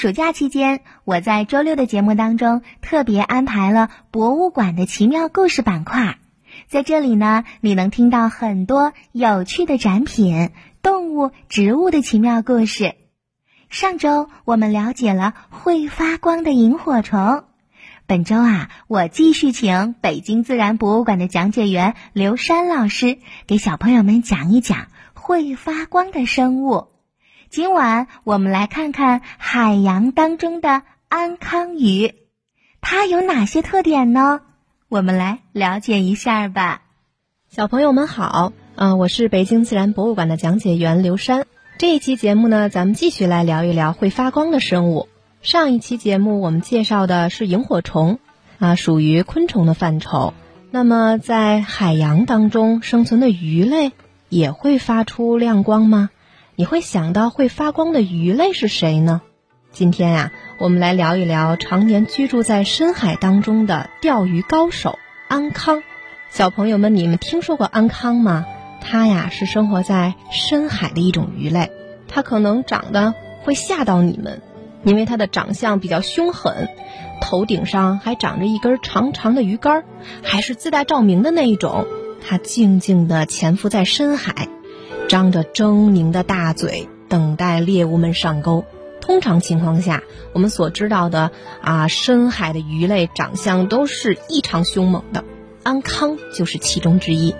暑假期间，我在周六的节目当中特别安排了博物馆的奇妙故事板块，在这里呢，你能听到很多有趣的展品、动物、植物的奇妙故事。上周我们了解了会发光的萤火虫，本周啊，我继续请北京自然博物馆的讲解员刘山老师给小朋友们讲一讲会发光的生物。今晚我们来看看海洋当中的安康鱼，它有哪些特点呢？我们来了解一下吧。小朋友们好，嗯，我是北京自然博物馆的讲解员刘山。这一期节目呢，咱们继续来聊一聊会发光的生物。上一期节目我们介绍的是萤火虫，啊，属于昆虫的范畴。那么在海洋当中生存的鱼类也会发出亮光吗？你会想到会发光的鱼类是谁呢？今天呀，我们来聊一聊常年居住在深海当中的钓鱼高手安康。小朋友们，你们听说过安康吗？它呀是生活在深海的一种鱼类，它可能长得会吓到你们，因为它的长相比较凶狠，头顶上还长着一根长长的鱼竿，还是自带照明的那一种。它静静地潜伏在深海。张着狰狞的大嘴，等待猎物们上钩。通常情况下，我们所知道的啊，深海的鱼类长相都是异常凶猛的。安康就是其中之一。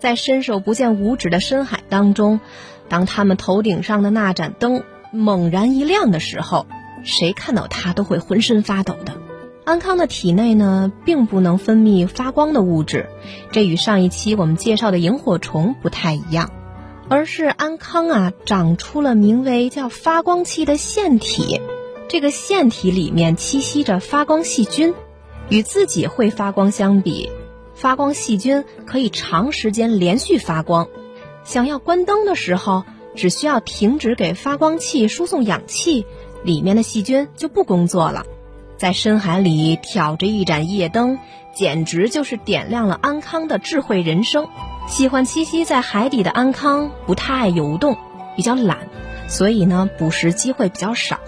在伸手不见五指的深海当中，当他们头顶上的那盏灯猛然一亮的时候，谁看到它都会浑身发抖的。安康的体内呢，并不能分泌发光的物质，这与上一期我们介绍的萤火虫不太一样。而是安康啊，长出了名为叫发光器的腺体，这个腺体里面栖息着发光细菌。与自己会发光相比，发光细菌可以长时间连续发光。想要关灯的时候，只需要停止给发光器输送氧气，里面的细菌就不工作了。在深海里挑着一盏夜灯，简直就是点亮了安康的智慧人生。喜欢栖息在海底的安康不太爱游动，比较懒，所以呢捕食机会比较少。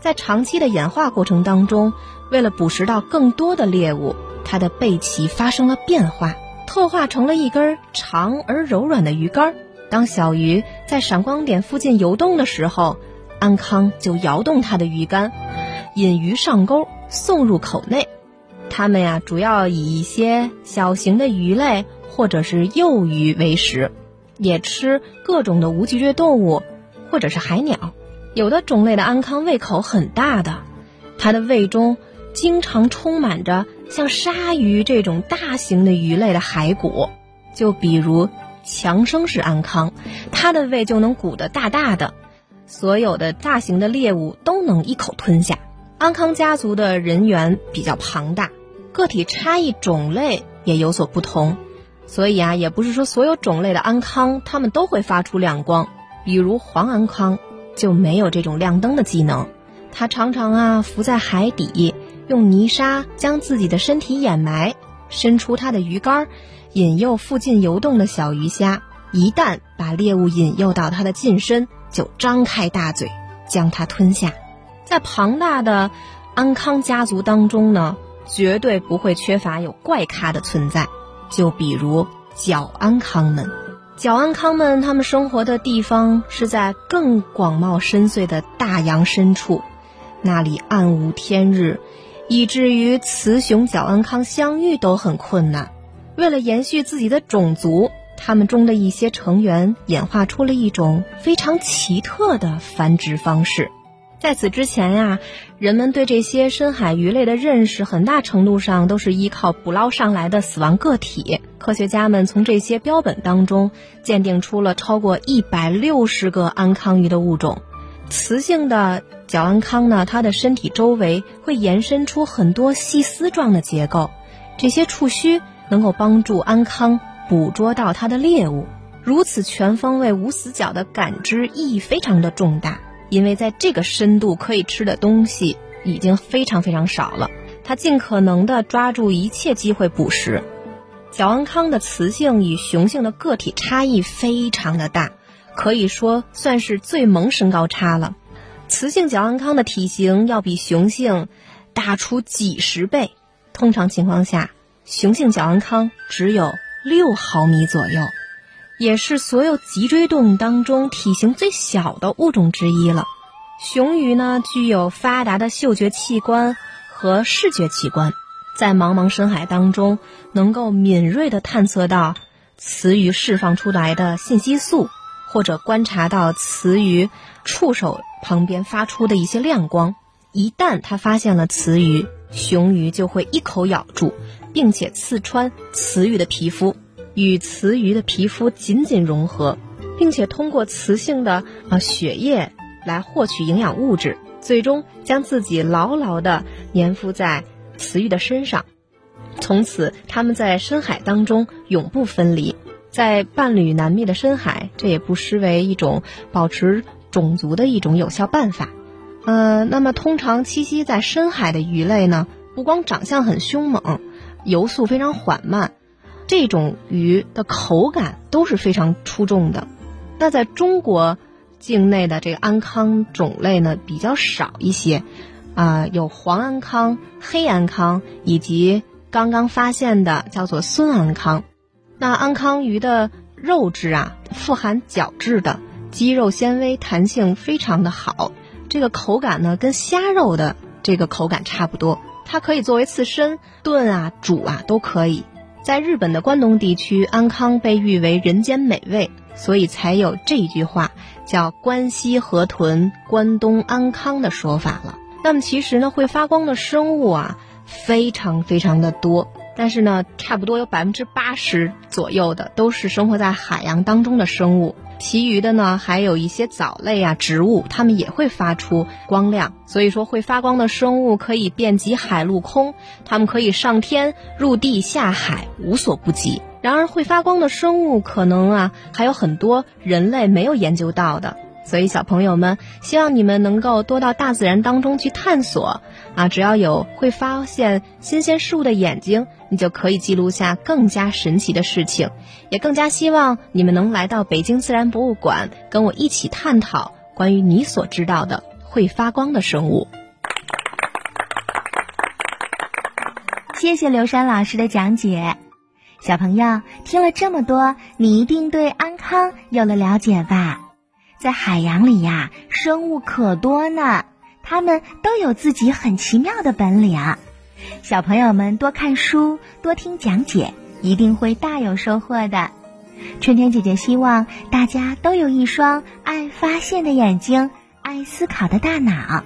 在长期的演化过程当中，为了捕食到更多的猎物，它的背鳍发生了变化，特化成了一根长而柔软的鱼竿。当小鱼在闪光点附近游动的时候，安康就摇动它的鱼竿，引鱼上钩，送入口内。它们呀，主要以一些小型的鱼类。或者是幼鱼为食，也吃各种的无脊椎动物，或者是海鸟。有的种类的安康胃口很大的，它的胃中经常充满着像鲨鱼这种大型的鱼类的骸骨。就比如强生是安康，它的胃就能鼓得大大的，所有的大型的猎物都能一口吞下。安康家族的人员比较庞大，个体差异种类也有所不同。所以啊，也不是说所有种类的安康它们都会发出亮光，比如黄安康就没有这种亮灯的技能。它常常啊浮在海底，用泥沙将自己的身体掩埋，伸出它的鱼竿，引诱附近游动的小鱼虾。一旦把猎物引诱到它的近身，就张开大嘴将它吞下。在庞大的安康家族当中呢，绝对不会缺乏有怪咖的存在。就比如角安康们，角安康们，他们生活的地方是在更广袤深邃的大洋深处，那里暗无天日，以至于雌雄角安康相遇都很困难。为了延续自己的种族，他们中的一些成员演化出了一种非常奇特的繁殖方式。在此之前呀，人们对这些深海鱼类的认识，很大程度上都是依靠捕捞上来的死亡个体。科学家们从这些标本当中鉴定出了超过一百六十个安康鱼的物种。雌性的角安康呢，它的身体周围会延伸出很多细丝状的结构，这些触须能够帮助安康捕捉到它的猎物。如此全方位无死角的感知意义非常的重大。因为在这个深度可以吃的东西已经非常非常少了，它尽可能的抓住一切机会捕食。角安康的雌性与雄性的个体差异非常的大，可以说算是最萌身高差了。雌性角安康的体型要比雄性大出几十倍，通常情况下，雄性角安康只有六毫米左右，也是所有脊椎动物当中体型最小的物种之一了。雄鱼呢，具有发达的嗅觉器官和视觉器官，在茫茫深海当中，能够敏锐地探测到雌鱼释放出来的信息素，或者观察到雌鱼触手旁边发出的一些亮光。一旦它发现了雌鱼，雄鱼就会一口咬住，并且刺穿雌鱼的皮肤，与雌鱼的皮肤紧紧融合，并且通过雌性的啊血液。来获取营养物质，最终将自己牢牢地粘附在雌鱼的身上，从此他们在深海当中永不分离。在伴侣难觅的深海，这也不失为一种保持种族的一种有效办法。呃，那么通常栖息在深海的鱼类呢，不光长相很凶猛，游速非常缓慢，这种鱼的口感都是非常出众的。那在中国。境内的这个安康种类呢比较少一些，啊，有黄安康、黑安康以及刚刚发现的叫做孙安康。那安康鱼的肉质啊，富含角质的，肌肉纤维弹性非常的好，这个口感呢跟虾肉的这个口感差不多。它可以作为刺身炖啊、煮啊都可以。在日本的关东地区，安康被誉为人间美味。所以才有这一句话，叫“关西河豚，关东安康”的说法了。那么其实呢，会发光的生物啊，非常非常的多。但是呢，差不多有百分之八十左右的都是生活在海洋当中的生物，其余的呢，还有一些藻类啊、植物，它们也会发出光亮。所以说，会发光的生物可以遍及海陆空，它们可以上天入地下海，无所不及。然而，会发光的生物可能啊还有很多人类没有研究到的，所以小朋友们，希望你们能够多到大自然当中去探索啊！只要有会发现新鲜事物的眼睛，你就可以记录下更加神奇的事情。也更加希望你们能来到北京自然博物馆，跟我一起探讨关于你所知道的会发光的生物。谢谢刘山老师的讲解。小朋友听了这么多，你一定对安康有了了解吧？在海洋里呀，生物可多呢，它们都有自己很奇妙的本领。小朋友们多看书，多听讲解，一定会大有收获的。春天姐姐希望大家都有一双爱发现的眼睛，爱思考的大脑，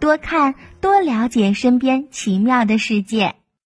多看多了解身边奇妙的世界。